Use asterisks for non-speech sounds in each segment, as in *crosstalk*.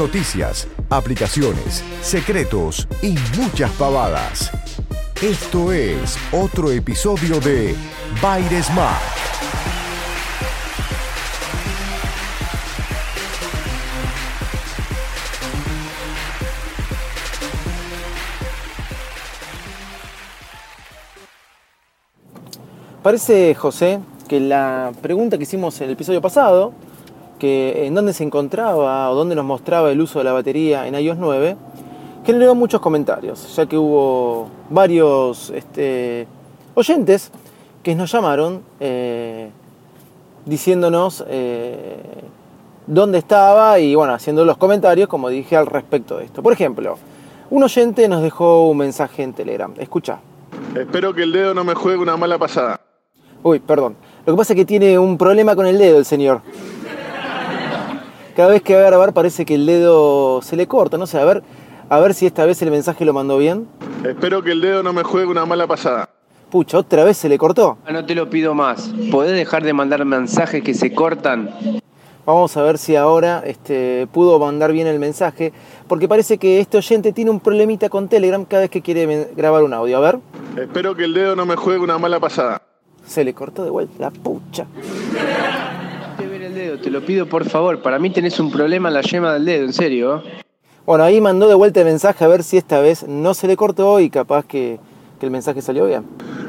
Noticias, aplicaciones, secretos y muchas pavadas. Esto es otro episodio de Baires Mac. Parece, José, que la pregunta que hicimos en el episodio pasado, que en dónde se encontraba o dónde nos mostraba el uso de la batería en iOS 9, generó muchos comentarios, ya que hubo varios este, oyentes que nos llamaron eh, diciéndonos eh, dónde estaba y bueno, haciendo los comentarios, como dije, al respecto de esto. Por ejemplo, un oyente nos dejó un mensaje en Telegram. Escucha. Espero que el dedo no me juegue una mala pasada. Uy, perdón. Lo que pasa es que tiene un problema con el dedo el señor. Cada vez que va a grabar parece que el dedo se le corta, no sé, a ver, a ver si esta vez el mensaje lo mandó bien. Espero que el dedo no me juegue una mala pasada. Pucha, otra vez se le cortó. Ah, No te lo pido más. ¿Podés dejar de mandar mensajes que se cortan? Vamos a ver si ahora este, pudo mandar bien el mensaje, porque parece que este oyente tiene un problemita con Telegram cada vez que quiere grabar un audio. A ver, Espero que el dedo no me juegue una mala pasada. se le cortó de vuelta la pucha. Te dedo, lo pido por favor. Para mí tenés un problema en la yema del dedo, en serio. Bueno, ahí mandó de vuelta el mensaje a ver si esta vez no se le cortó y capaz que, que el mensaje salió bien.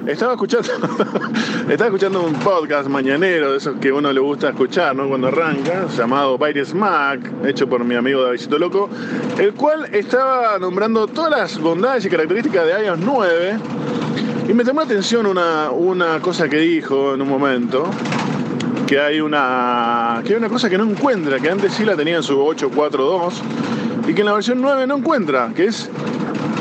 Estaba escuchando, *laughs* estaba escuchando un podcast mañanero, de esos que a uno le gusta escuchar, ¿no? Cuando arranca, llamado Baires Mac, hecho por mi amigo Davidito Loco, el cual estaba nombrando todas las bondades y características de iOS 9. Y me llamó la atención una, una cosa que dijo en un momento, que hay una que hay una cosa que no encuentra, que antes sí la tenía en su 842 y que en la versión 9 no encuentra, que es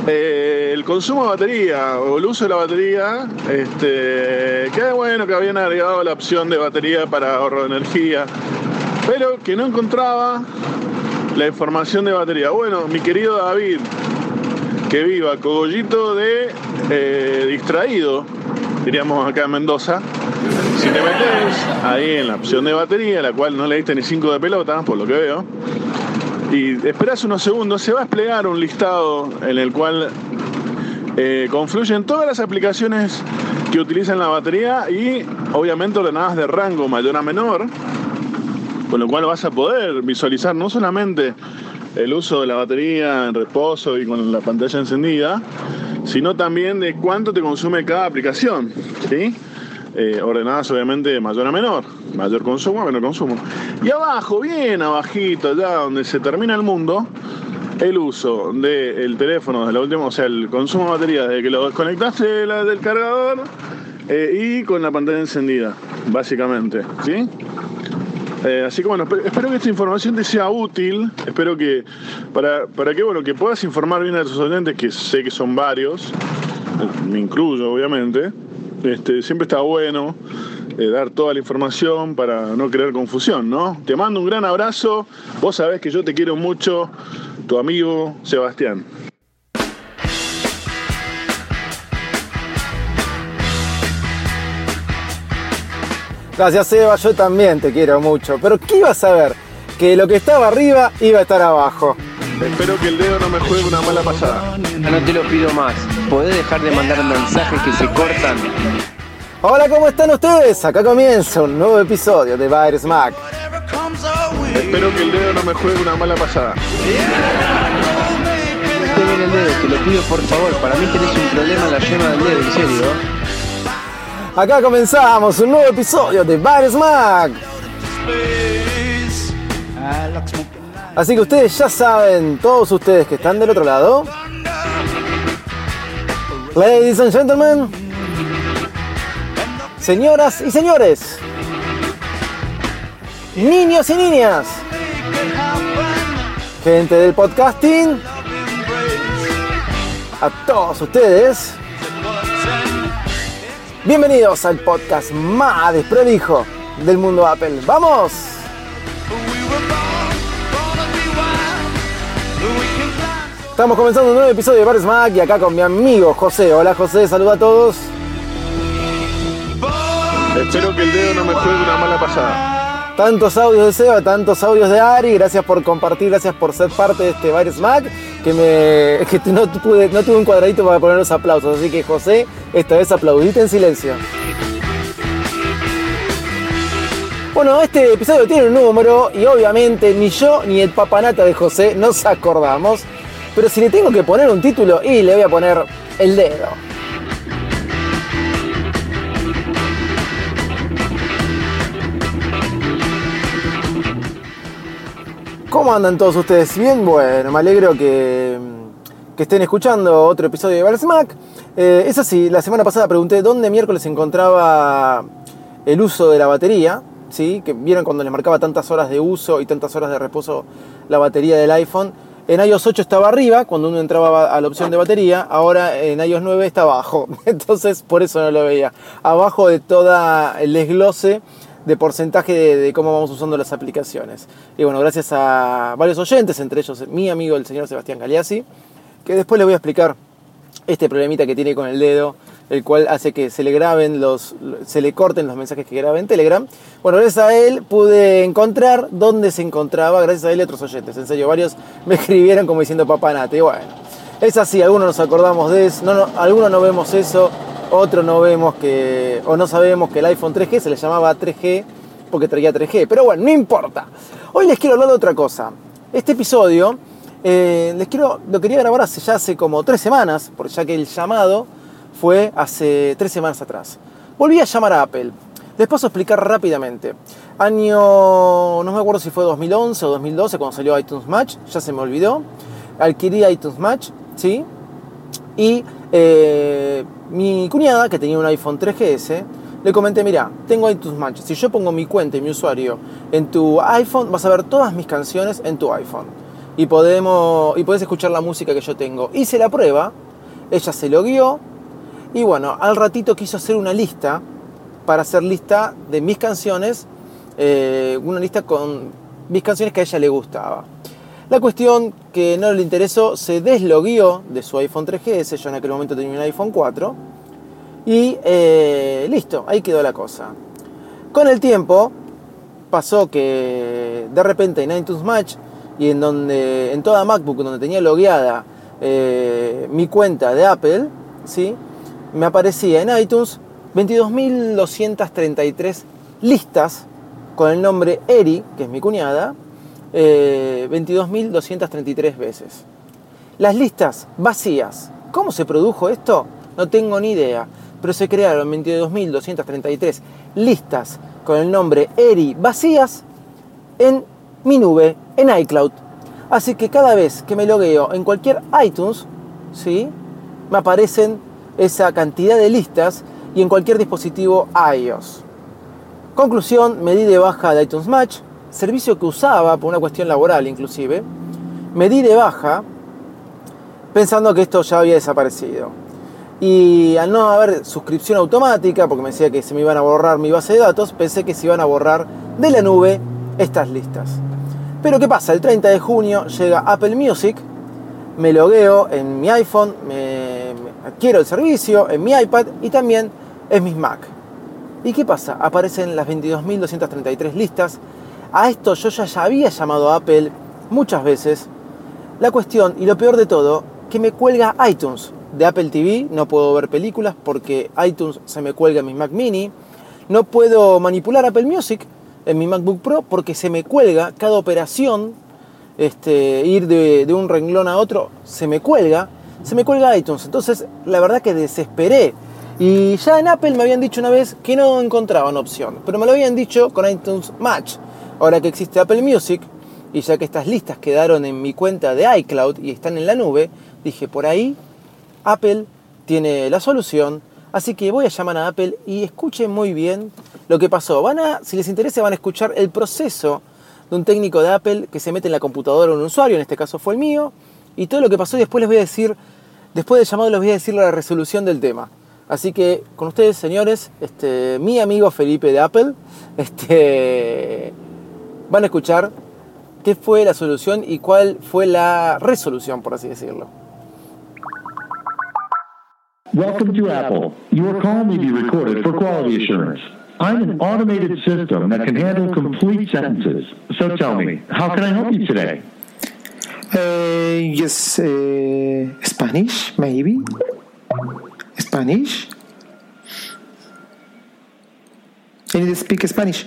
eh, el consumo de batería o el uso de la batería, este, que bueno que habían agregado la opción de batería para ahorro de energía, pero que no encontraba la información de batería. Bueno, mi querido David, que viva cogollito de eh, distraído, diríamos acá en Mendoza, si te metes ahí en la opción de batería, la cual no le diste ni 5 de pelota, por lo que veo, y esperas unos segundos, se va a desplegar un listado en el cual eh, confluyen todas las aplicaciones que utilizan la batería y obviamente ordenadas de rango mayor a menor, con lo cual vas a poder visualizar no solamente el uso de la batería en reposo y con la pantalla encendida, sino también de cuánto te consume cada aplicación, ¿sí? Eh, ordenadas obviamente de mayor a menor, mayor consumo a menor consumo. Y abajo, bien abajito, allá donde se termina el mundo, el uso del teléfono de la última, o sea, el consumo de batería desde que lo desconectaste de la- del cargador eh, y con la pantalla encendida, básicamente, ¿sí? Eh, así que bueno, espe- espero que esta información te sea útil, espero que para, para que bueno, que puedas informar bien a tus oyentes, que sé que son varios, me incluyo obviamente, este, siempre está bueno eh, dar toda la información para no crear confusión, ¿no? Te mando un gran abrazo, vos sabés que yo te quiero mucho, tu amigo Sebastián. Gracias, Seba, yo también te quiero mucho. Pero ¿qué ibas a ver? Que lo que estaba arriba iba a estar abajo. Espero que el dedo no me juegue una mala pasada. No te lo pido más. ¿Podés dejar de mandar mensajes que se cortan? Hola, ¿cómo están ustedes? Acá comienza un nuevo episodio de Virus Mac. Espero que el dedo no me juegue una mala pasada. Te ver el dedo, te lo pido por favor. Para mí tenés un problema en la yema del dedo, en serio. Acá comenzamos un nuevo episodio de Virus Mac. Así que ustedes ya saben, todos ustedes que están del otro lado. Ladies and gentlemen. Señoras y señores. niños y niñas, gente del podcasting, a todos ustedes, bienvenidos al podcast más desprolijo del mundo Apple. ¡Vamos! Estamos comenzando un nuevo episodio de Bar Smack y acá con mi amigo José. Hola José, saluda a todos. Espero que el dedo no me juegue una mala pasada. Tantos audios de Seba, tantos audios de Ari, gracias por compartir, gracias por ser parte de este Bar Smack, que me que no, no tuve un cuadradito para poner los aplausos, así que José, esta vez aplaudite en silencio. Bueno, este episodio tiene un número y obviamente ni yo ni el papanata de José nos acordamos. Pero si le tengo que poner un título, y le voy a poner el dedo. ¿Cómo andan todos ustedes? Bien, bueno, me alegro que, que estén escuchando otro episodio de Balsmack. Eh, es así, la semana pasada pregunté dónde miércoles encontraba el uso de la batería. ¿sí? Que vieron cuando les marcaba tantas horas de uso y tantas horas de reposo la batería del iPhone. En iOS 8 estaba arriba, cuando uno entraba a la opción de batería, ahora en iOS 9 está abajo. *laughs* Entonces por eso no lo veía. Abajo de toda el desglose de porcentaje de, cómo vamos usando las aplicaciones. Y bueno, gracias a varios oyentes, entre ellos mi amigo el señor Sebastián Galeazzi, que después le voy a explicar este problemita que tiene con el dedo el cual hace que se le graben los, se le corten los mensajes que graba en Telegram. Bueno, gracias a él pude encontrar dónde se encontraba, gracias a él y otros oyentes. En serio, varios *laughs* me escribieron como diciendo papanate. Bueno, es así, algunos nos acordamos de eso, no, algunos no vemos eso, otros no vemos que, o no sabemos que el iPhone 3G se le llamaba 3G porque traía 3G. Pero bueno, no importa. Hoy les quiero hablar de otra cosa. Este episodio eh, les quiero, lo quería grabar hace ya hace como tres semanas, porque ya que el llamado fue hace tres semanas atrás. Volví a llamar a Apple. Les paso a explicar rápidamente. Año, no me acuerdo si fue 2011 o 2012 cuando salió iTunes Match, ya se me olvidó. Adquirí iTunes Match, ¿sí? Y eh, mi cuñada, que tenía un iPhone 3GS, le comenté, mira, tengo iTunes Match. Si yo pongo mi cuenta y mi usuario en tu iPhone, vas a ver todas mis canciones en tu iPhone. Y, podemos, y podés escuchar la música que yo tengo. Hice la prueba, ella se logueó, y bueno, al ratito quiso hacer una lista para hacer lista de mis canciones, eh, una lista con mis canciones que a ella le gustaba. La cuestión que no le interesó, se deslogueó de su iPhone 3GS, yo en aquel momento tenía un iPhone 4, y eh, listo, ahí quedó la cosa. Con el tiempo pasó que de repente en iTunes Match y en, donde, en toda MacBook donde tenía logueada eh, mi cuenta de Apple, ¿sí? me aparecía en iTunes 22.233 listas con el nombre Eri, que es mi cuñada, 22.233 eh, veces. Las listas vacías. ¿Cómo se produjo esto? No tengo ni idea. Pero se crearon 22.233 listas con el nombre Eri vacías en mi nube, en iCloud. Así que cada vez que me logueo en cualquier iTunes, ¿sí? me aparecen esa cantidad de listas y en cualquier dispositivo iOS. Conclusión, me di de baja de iTunes Match, servicio que usaba por una cuestión laboral inclusive. Me di de baja pensando que esto ya había desaparecido. Y al no haber suscripción automática, porque me decía que se me iban a borrar mi base de datos, pensé que se iban a borrar de la nube estas listas. Pero ¿qué pasa? El 30 de junio llega Apple Music, me logueo en mi iPhone, me adquiero el servicio en mi iPad y también en mis Mac. ¿Y qué pasa? Aparecen las 22.233 listas. A esto yo ya, había llamado a Apple muchas veces. La cuestión, y lo peor de todo, que me cuelga iTunes. De Apple TV no puedo ver películas porque iTunes se me cuelga en mi Mac mini. No puedo manipular Apple Music en mi MacBook Pro porque se me cuelga cada operación. Este, ir de, de un renglón a otro se me cuelga se me cuelga iTunes. Entonces, la verdad que desesperé. Y ya en Apple me habían dicho una vez que no encontraban opción, pero me lo habían dicho con iTunes Match. Ahora que existe Apple Music, y ya que estas listas quedaron en mi cuenta de iCloud y están en la nube, dije, por ahí Apple tiene la solución Así que voy a llamar a Apple y escuchen muy bien lo que pasó. Van a, si les interesa, van a escuchar el proceso de un técnico de Apple que se mete en la computadora de un usuario, en este caso fue el mío, y todo lo que pasó y después les voy a decir, después del llamado les voy a decir la resolución del tema. Así que con ustedes, señores, este, mi amigo Felipe de Apple, este, van a escuchar qué fue la solución y cuál fue la resolución, por así decirlo. Welcome to Apple. Your call may be recorded for quality assurance. I'm an automated system that can handle complete sentences. So tell me, how can I help you today? Uh, yes, uh, Spanish, maybe? Spanish? I need to speak Spanish.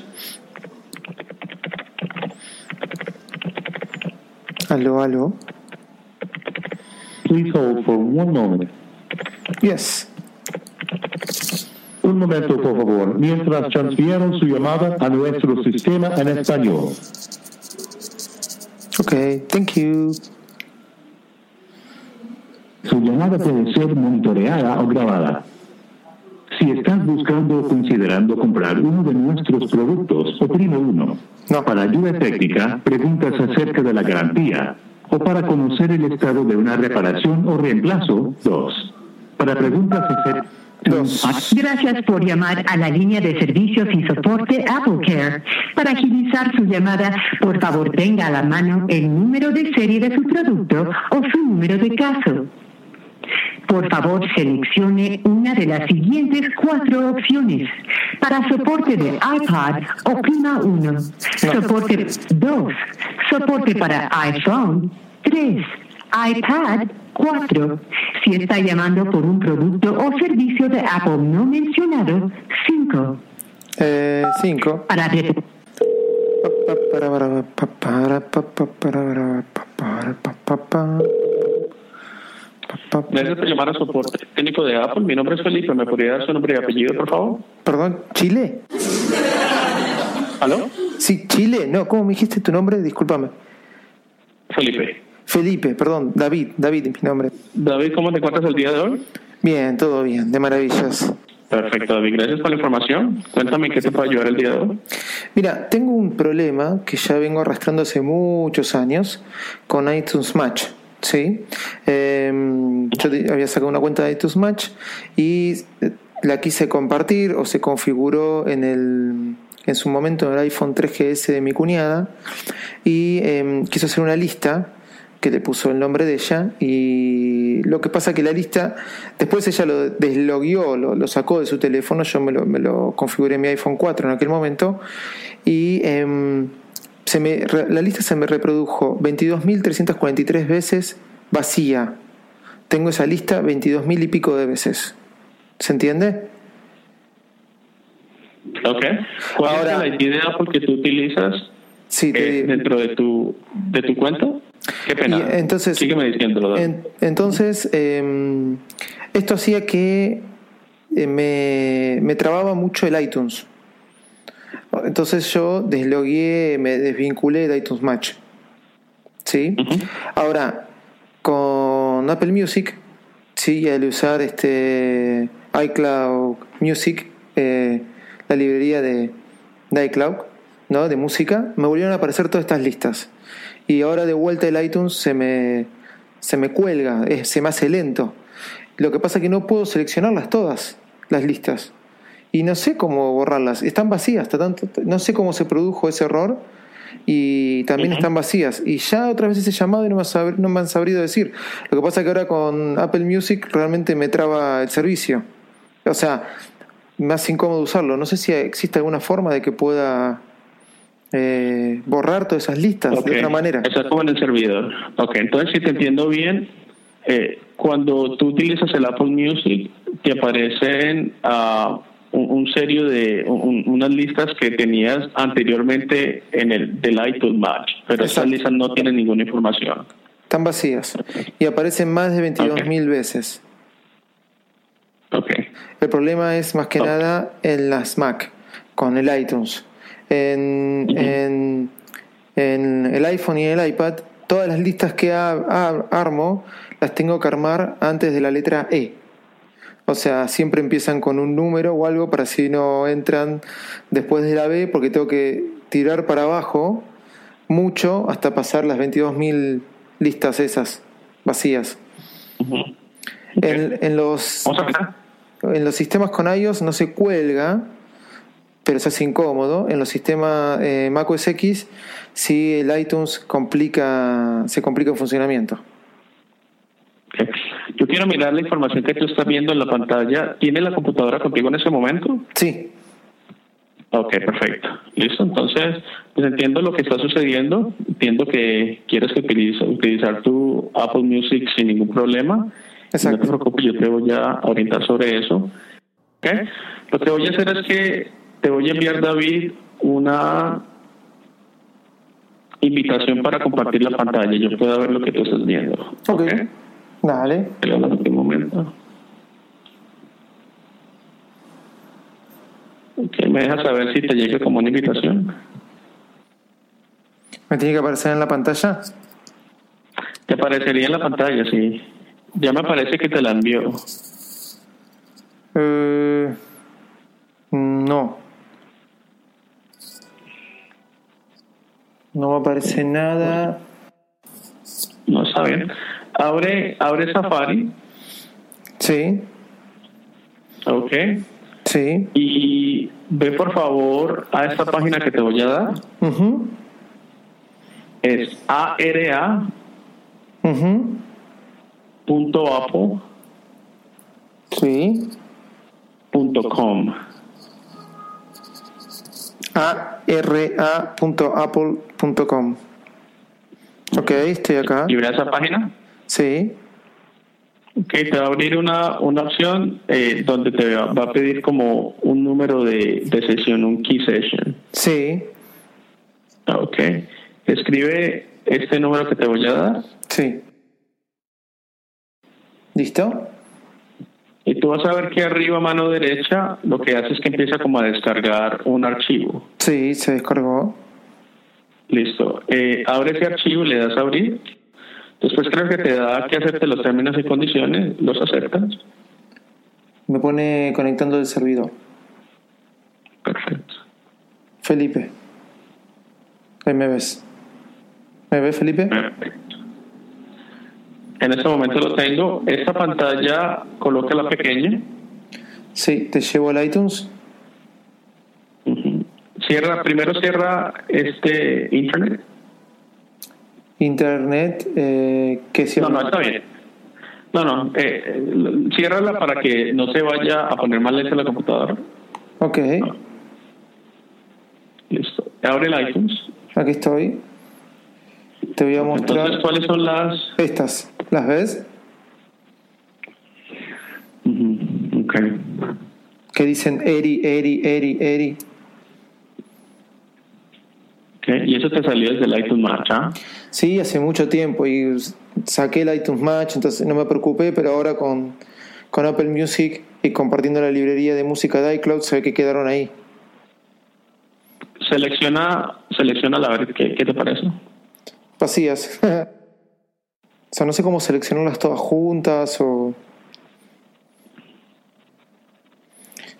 Aló, aló. Please hold for one moment. Yes. Un momento, por favor, mientras transfiero su llamada a nuestro sistema en español. Okay, thank you. Su llamada puede ser monitoreada o grabada. Si estás buscando o considerando comprar uno de nuestros productos, oprime uno. No. Para ayuda técnica, preguntas acerca de la garantía. O para conocer el estado de una reparación o reemplazo, dos. Para preguntas acerca Dos. Gracias por llamar a la línea de servicios y soporte AppleCare. Para agilizar su llamada, por favor tenga a la mano el número de serie de su producto o su número de caso. Por favor, seleccione una de las siguientes cuatro opciones. Para soporte de iPad, oprima 1. Soporte 2. Soporte para iPhone 3. iPad 4. Si está llamando por un producto o servicio de Apple no mencionado, 5. Eh, cinco. Para Para, para, pa, para, pa, pa, para, para, pa, para, Gracias por llamar a soporte técnico de Apple. Mi nombre es Felipe. ¿Me podría dar su nombre y apellido, por favor? Perdón, ¿Chile? ¿Aló? Sí, Chile. No, ¿cómo me dijiste tu nombre? Discúlpame. Felipe. Felipe, perdón, David, David es mi nombre. David, ¿cómo te encuentras el día de hoy? Bien, todo bien, de maravillas. Perfecto, David. Gracias por la información. Cuéntame qué te puedo ayudar el día de hoy. Mira, tengo un problema que ya vengo arrastrando hace muchos años con iTunes Match. ¿Sí? Eh, yo había sacado una cuenta de iTunes Match y eh, la quise compartir o se configuró en el en su momento en el iPhone 3GS de mi cuñada y eh, quiso hacer una lista que le puso el nombre de ella y lo que pasa que la lista después ella lo deslogueó, lo, sacó de su teléfono, yo me lo, me configuré en mi iPhone 4 en aquel momento y em, se me, la lista se me reprodujo 22.343 veces vacía. Tengo esa lista 22.000 y pico de veces. ¿Se entiende? ¿Ok? ¿Cuál Ahora- es la ID de Apple que tú utilizas Sí, te eh, dentro de tu, de tu cuenta? Qué pena. Y entonces, Sígueme diciéndolo, en- entonces, eh, esto hacía que eh, me, me trababa mucho el iTunes. Entonces yo deslogué, me desvinculé de iTunes Match. ¿Sí? Ahora, con Apple Music, sí, al usar este iCloud Music, eh, la librería de, de iCloud, ¿no? De música, me volvieron a aparecer todas estas listas. Y ahora de vuelta el iTunes se me, se me cuelga, se me hace lento. Lo que pasa es que no puedo seleccionarlas todas, las listas. Y no sé cómo borrarlas. Están vacías, está tanto- no sé cómo se produjo ese error. Y también están vacías. Y ya otras veces he llamado y no me, sab- no me han sabido decir. Lo que pasa es que ahora con Apple Music realmente me traba el servicio. O sea, hace incómodo usarlo. No sé si existe alguna forma de que pueda eh, borrar todas esas listas de otra manera. Está como en el servidor. Ok, entonces si te entiendo bien, eh, cuando tú utilizas el Apple Music, te aparecen ah, un, un serio de un- unas listas que tenías anteriormente en el del iTunes Match, pero esas listas no tienen ninguna información. Están vacías. Y aparecen más de 22.000 mil veces. Ok, El problema es más que nada en las Mac, con el iTunes. En, en, en el iPhone y el iPad, todas las listas que armo las tengo que armar antes de la letra E. O sea, siempre empiezan con un número o algo para si no entran después de la B, porque tengo que tirar para abajo mucho hasta pasar las 22.000 listas esas vacías. en, en, los, en los sistemas con iOS no se cuelga, pero se hace incómodo. En los sistemas eh, Mac OS X sí el iTunes complica, se complica el funcionamiento. Yo quiero mirar la información que tú estás viendo en la pantalla. ¿Tiene la computadora contigo en ese momento? Sí. Ok, perfecto. Listo. Entonces, pues entiendo lo que está sucediendo. Entiendo que quieres que utilizar tu Apple Music sin ningún problema. Exacto. No te preocupes, yo te voy a orientar sobre eso. Okay. Lo que voy a hacer es que te voy a enviar, David, una invitación para compartir la pantalla. Yo puedo ver lo que tú estás viendo. Ok. okay. Dale. Un momento. Okay, ¿Me dejas saber si te llega como una invitación? ¿Me tiene que aparecer en la pantalla? Te aparecería en la pantalla, sí. Ya me parece que te la envió. Eh, no. No me aparece nada. No está bien. Abre, abre Safari. Sí. Ok. Sí. Y ve por favor a esta página que te voy a dar. Uh Es ARA. Uh punto apple. Sí. Punto com. ara.apple.com. Ok, estoy acá. ¿Y ve esa página? Sí. Ok, te va a abrir una, una opción eh, donde te va, va, a pedir como un número de, de sesión, un key session. Sí. Ok. Escribe este número que te voy a dar. Sí. ¿Listo? Y tú vas a ver que arriba a mano derecha lo que hace es que empieza como a descargar un archivo. Sí, se descargó. Listo. Eh, abre ese archivo y le das a abrir. Después creo que te da que acepte los términos y condiciones. ¿Los aceptas? Me pone conectando el servidor. Perfecto. Felipe. Ahí me ves. ¿Me ves, Felipe? Perfecto. En este momento lo tengo. Esta pantalla, coloca la pequeña. Sí, te llevo al iTunes. Uh -huh. Cierra, primero cierra este internet. Internet, eh, que cierra. No, no, está bien. No, no, eh, ciérrala para que no se vaya a poner más lenta la computadora. Ok. No. Listo. Abre el iTunes. Aquí estoy. Te voy a mostrar. Entonces, ¿cuáles son las? Estas. ¿Las ves? Uh -huh. Ok. Que dicen Eri, Eri, Eri, Eri. Okay. ¿Y eso te salió desde el iTunes Match? ¿ah? Sí, hace mucho tiempo y saqué el iTunes Match, entonces no me preocupé, pero ahora con, con Apple Music y compartiendo la librería de música de iCloud se ve que quedaron ahí. Selecciona, selecciona la ver qué, qué te parece. Vacías. *laughs* o sea, no sé cómo seleccionarlas todas juntas o...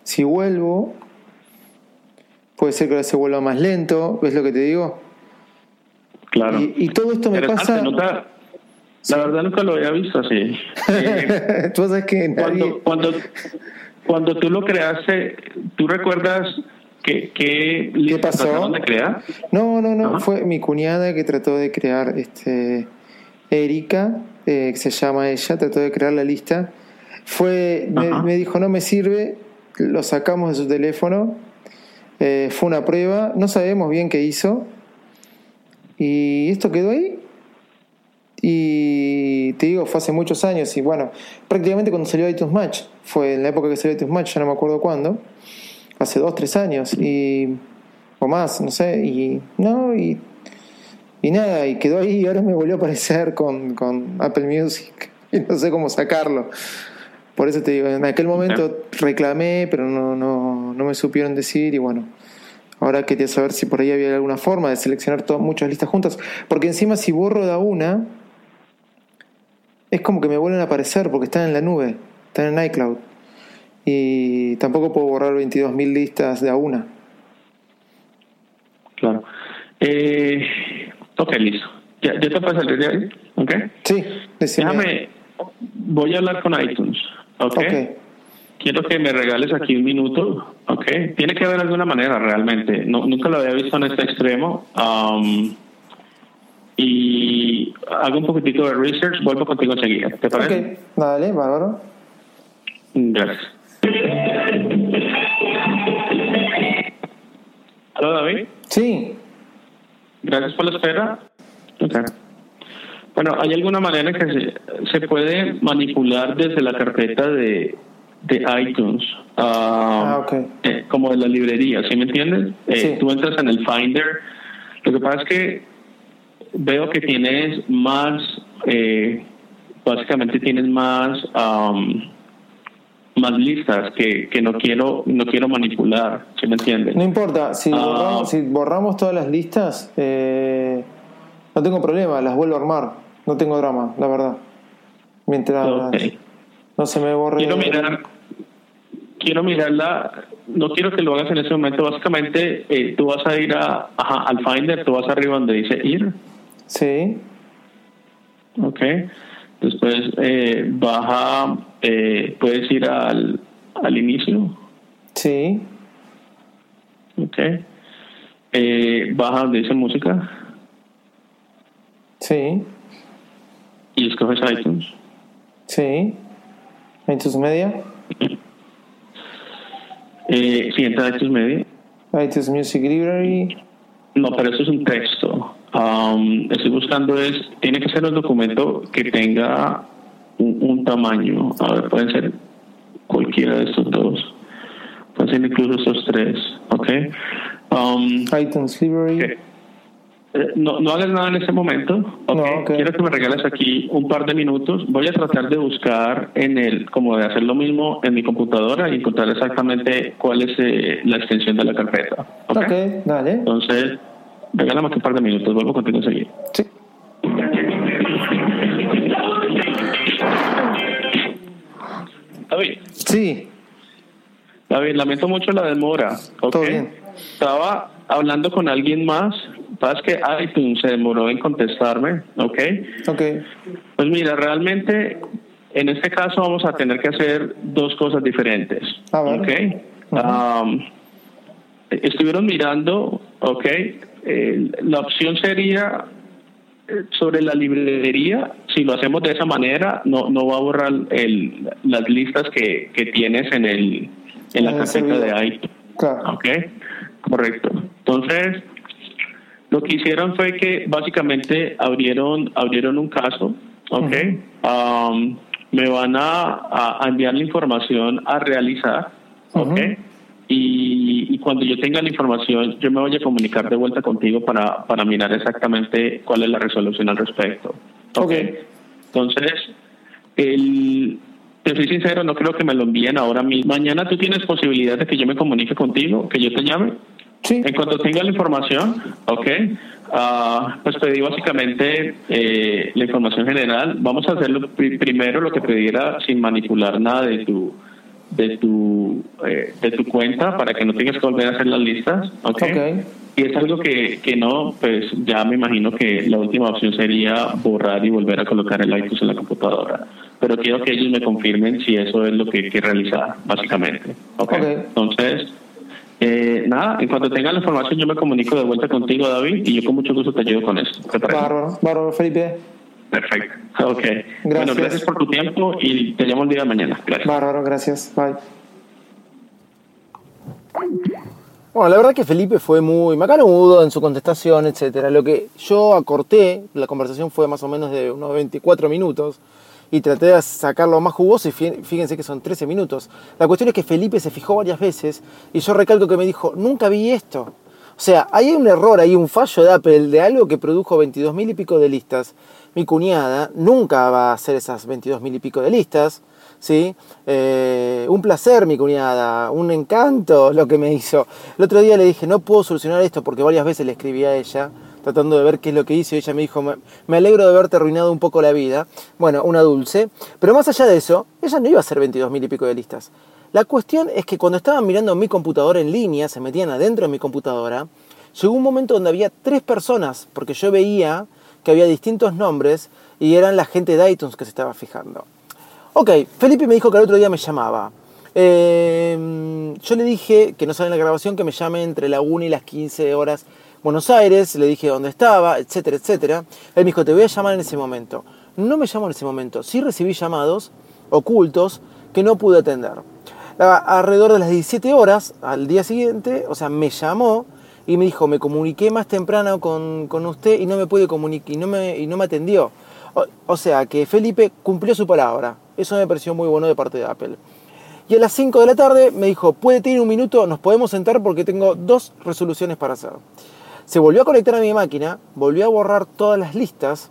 Si vuelvo, puede ser que ahora se vuelva más lento, ¿ves lo que te digo? Claro. Y, y todo esto me pasa... Nunca, la verdad nunca lo había visto así. Eh, *laughs* tú sabes que nadie... cuando, cuando, cuando tú lo creaste, ¿tú recuerdas qué, qué, ¿Qué pasó? de crear? No, no, no, Ajá. fue mi cuñada que trató de crear, este, Erika, eh, que se llama ella, trató de crear la lista. Fue, me, me, dijo, no me sirve, lo sacamos de su teléfono, eh, fue una prueba, no sabemos bien qué hizo, y esto quedó ahí. Y te digo, fue hace muchos años, y bueno, prácticamente cuando salió iTunes Match, fue en la época que salió iTunes Match, ya no me acuerdo cuándo, hace dos, tres años, y, o más, no sé, y no, y, y nada, y quedó ahí, y ahora me volvió a aparecer con, con Apple Music, *laughs* y no sé cómo sacarlo. Por eso te digo, en aquel momento reclamé, pero no, no, no me supieron decir y bueno, ahora quería saber si por ahí había alguna forma de seleccionar todas, muchas listas juntas, porque encima si borro de una, es como que me vuelven a aparecer porque están en la nube, están en iCloud. y tampoco puedo borrar 22.000 listas de a una. Claro. Eh, ok, listo. ¿Ya, ¿Ya te de ahí? ¿Ok? Sí, decime. Déjame, voy a hablar con iTunes. ¿Ok? Ok. Quiero que me regales aquí un minuto. ¿Ok? Tiene que haber alguna manera realmente. No, nunca lo había visto en este extremo. Um, y hago un poquitico de research. Vuelvo contigo enseguida. ¿Te parece? Ok, dale, bárbaro. Gracias. ¿Aló, David? Sí, Gracias por la espera. Ok. Bueno, ¿hay alguna manera en que se, se puede manipular desde la carpeta de, de iTunes? ah, Ah, ok. eh, como de la librería, ¿sí me entiendes? Eh, Sí. Tú entras en el Finder. Lo que pasa es que veo que tienes más, eh, básicamente tienes más, am, más listas que, que no quiero no quiero manipular, ¿sí me entiendes? no importa, si, borramos, si borramos todas las listas, eh, no tengo problema, las vuelvo a armar, no tengo drama, la verdad. Mientras no se me borre... Quiero mirar, quiero mirarla, no quiero que lo hagas en ese momento, básicamente eh, tú vas a ir a, ajá, al Finder, tú vas arriba donde dice ir, Sí, ok, después eh, baja, eh, puedes ir al, al inicio, sí, ok, eh, baja donde dice música. Sí, y escoges iTunes. sí. iTunes Media, Eh, siguiente a iTunes Media. iTunes Music Library, No, pero eso es un texto. Um, estoy buscando es, tiene que ser un documento que tenga un, un tamaño. A ver, pueden ser cualquiera de estos dos. Pueden ser incluso estos tres, ¿ok? Um, iTunes Library. Eh, No, no hagas nada en este momento. ¿ok? No. Quiero que me regales aquí un par de minutos. Voy a tratar de buscar en el, como de hacer lo mismo en mi computadora y encontrar exactamente cuál es eh, la extensión de la carpeta. ¿ok? Ok, dale. Entonces, regálame aquí un par de minutos, vuelvo contigo enseguida. Sí. David, Sí, David, lamento mucho la demora. Todo bien. Estaba hablando con alguien más. Pasa que iTunes se demoró en contestarme, ¿ok? ok. Pues mira, realmente en este caso vamos a tener que hacer dos cosas diferentes. ¿ok? Um, estuvieron mirando, ¿ok? Eh, la opción sería eh, sobre la librería, si lo hacemos de esa manera, no, no va a borrar el, las listas que, que tienes en el en la carpeta de iTunes. Claro. Ok, correcto. Entonces, lo que hicieron fue que básicamente abrieron abrieron un caso, ok. Um, me van a, a enviar la información a realizar, ok. Ujú. Y, y cuando yo tenga la información, yo me voy a comunicar de vuelta contigo para, para mirar exactamente cuál es la resolución al respecto. Ok. Ok. Entonces, el, te soy sincero, no creo que me lo envíen ahora mismo. Mañana tú tienes posibilidad de que yo me comunique contigo, que yo te llame. Sí, En cuanto tenga la información, ok, ah, pues pedí básicamente eh, la información general. Vamos a hacerlo pri- primero lo que pidiera sin manipular nada de tu de tu eh, de tu cuenta para que no tengas que volver a hacer las listas, ok. Ok. Y es algo que, que no, pues ya me imagino que la última opción sería borrar y volver a colocar el iTunes en la computadora. Pero quiero que ellos me confirmen si eso es lo que hay que realizar, básicamente. Ok. Ok. Entonces, eh, nada, en cuanto tenga la información yo me comunico de vuelta contigo, David, y yo con mucho gusto te ayudo con eso. Bárbaro, bárbaro, Felipe. Perfecto. Ok. Bueno, gracias por tu tiempo y te llamo el día de mañana. Gracias. Bárbaro, gracias. Bye. Bueno, la verdad que Felipe fue muy macanudo en su contestación, etcétera. Lo que yo acorté, la conversación fue más o menos de unos 24 minutos y traté de sacarlo más jugoso y fí- fíjense que son 13 minutos. La cuestión es que Felipe se fijó varias veces y yo recalco que me dijo, nunca vi esto. O sea, hay un error, hay un fallo de Apple de algo que produjo 22 mil y pico de listas. Mi cuñada nunca va a hacer esas 22 mil y pico de listas. ¿sí? Eh, un placer, mi cuñada, un encanto lo que me hizo. El otro día le dije, no puedo solucionar esto porque varias veces le escribí a ella, tratando de ver qué es lo que hizo, y ella me dijo, me, alegro de haberte arruinado un poco la vida. Bueno, una dulce. Pero más allá de eso, ella no iba a hacer 22 mil y pico de listas. La cuestión es que cuando estaban mirando mi computadora en línea, se metían adentro de mi computadora, llegó un momento donde había tres personas, porque yo veía que había distintos nombres y eran la gente de iTunes que se estaba fijando. Ok, Felipe me dijo que el otro día me llamaba. Eh, yo le dije que no sale en la grabación que me llame entre la 1 y las 15 horas Buenos Aires, le dije dónde estaba, etcétera, etcétera. Él me dijo, te voy a llamar en ese momento. No me llamó en ese momento, sí recibí llamados ocultos que no pude atender. Alrededor de las 17 horas, al día siguiente, o sea, me llamó y me dijo, me comuniqué más temprano con, usted y no me pude comunicar y no me, y no me atendió. O, sea, que Felipe cumplió su palabra. Eso me pareció muy bueno de parte de Apple. Y a las 5 de la tarde me dijo, puede tener un minuto, nos podemos sentar porque tengo dos resoluciones para hacer. Se volvió a conectar a mi máquina, volvió a borrar todas las listas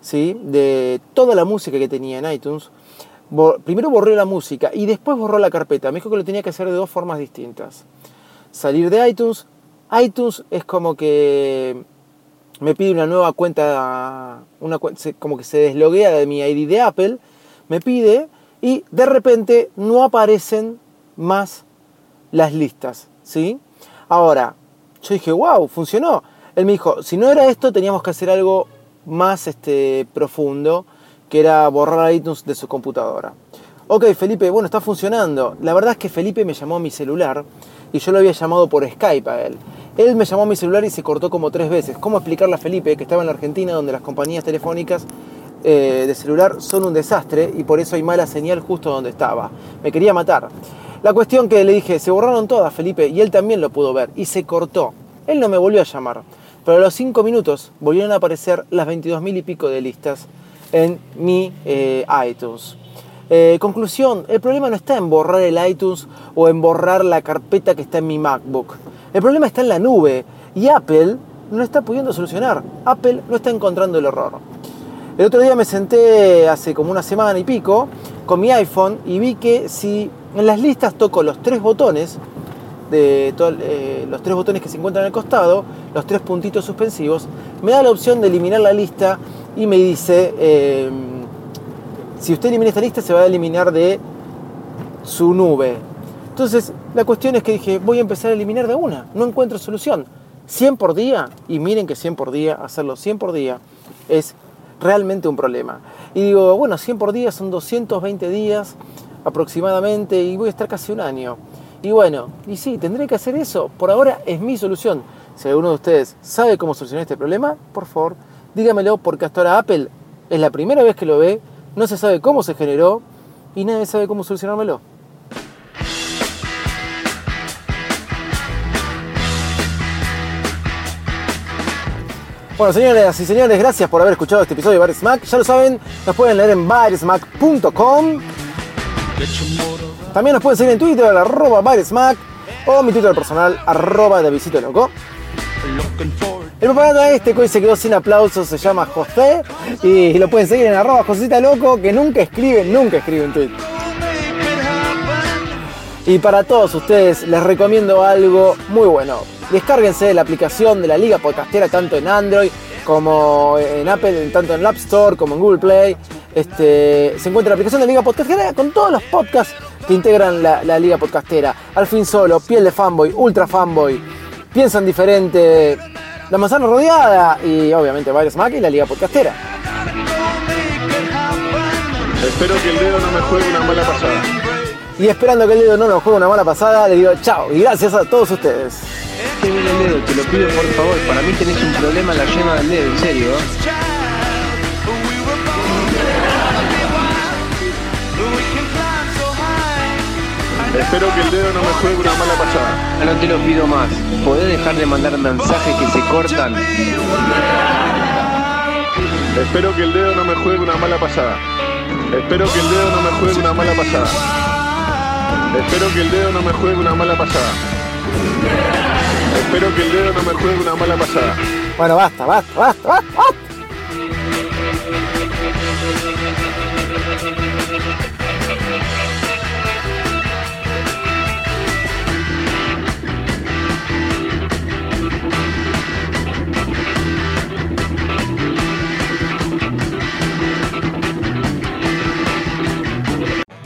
¿sí? de toda la música que tenía en iTunes. Primero borró la música y después borró la carpeta. Me dijo que lo tenía que hacer de dos formas distintas. Salir de iTunes. iTunes es como que me pide una nueva cuenta, una, como que se desloguea de mi ID de Apple, me pide y de repente no aparecen más las listas, ¿sí? Ahora, yo dije, wow, funcionó. Él me dijo, si no era esto, teníamos que hacer algo más este, profundo, que era borrar iTunes de su computadora. Ok, Felipe, bueno, está funcionando. La verdad es que Felipe me llamó a mi celular y yo lo había llamado por Skype a él. Él me llamó a mi celular y se cortó como tres veces. ¿Cómo explicarle a Felipe que estaba en la Argentina donde las compañías telefónicas eh, de celular son un desastre y por eso hay mala señal justo donde estaba? Me quería matar. La cuestión que le dije, se borraron todas, Felipe, y él también lo pudo ver y se cortó. Él no me volvió a llamar, pero a los cinco minutos volvieron a aparecer las 22.000 y pico de listas en mi eh, iTunes. Eh, conclusión, el problema no está en borrar el iTunes o en borrar la carpeta que está en mi MacBook. El problema está en la nube y Apple no está pudiendo solucionar. Apple no está encontrando el error. El otro día me senté hace como una semana y pico con mi iPhone y vi que si en las listas toco los tres botones, de eh, los tres botones que se encuentran al costado, los tres puntitos suspensivos, me da la opción de eliminar la lista y me dice, em, si usted elimina esta lista se va a eliminar de su nube. Entonces, la cuestión es que dije, voy a empezar a eliminar de una, no encuentro solución. 100 por día, y miren que 100 por día, hacerlo 100 por día es realmente un problema. Y digo, bueno, 100 por día son 220 días aproximadamente y voy a estar casi un año. Y bueno, y sí, tendré que hacer eso. Por ahora es mi solución. Si alguno de ustedes sabe cómo solucionar este problema, por favor, dígamelo porque hasta ahora Apple es la primera vez que lo ve, no se sabe cómo se generó y nadie sabe cómo solucionármelo. Bueno, señores y señores, gracias por haber escuchado este episodio de Bar Smack. Ya lo saben, nos pueden leer en barsmack.com. También nos pueden seguir en Twitter, arroba Baresmack, o mi Twitter personal, arroba de Loco. El preparado este que hoy se quedó sin aplausos se llama José y lo pueden seguir en arroba Josita Loco que nunca escribe, nunca escribe en Twitter. Y para todos ustedes les recomiendo algo muy bueno. Descárguense la aplicación de la Liga Podcastera tanto en Android como en Apple, tanto en el App Store como en Google Play. Este, se encuentra la aplicación de la Liga Podcastera con todos los podcasts que integran la, Liga Podcastera. Al fin solo, piel de fanboy, ultra fanboy, piensan diferente, la manzana rodeada y obviamente varios Mac y la Liga Podcastera. Espero que el dedo no me juegue una mala pasada. Y esperando que el dedo no nos juegue una mala pasada, le digo chao y gracias a todos ustedes. Te el dedo, te lo pido por favor. Para mí tenés un problema en la yema del dedo, en serio. Espero que el dedo no me juegue una mala pasada. No te lo pido más. ¿Podés dejar de mandar mensajes que se cortan? Espero que el dedo no me juegue una mala pasada. Espero que el dedo no me juegue una mala pasada. Espero que el dedo no me juegue una mala pasada. Espero que el dedo no me juegue una mala pasada. Bueno, basta, basta, basta, basta. basta.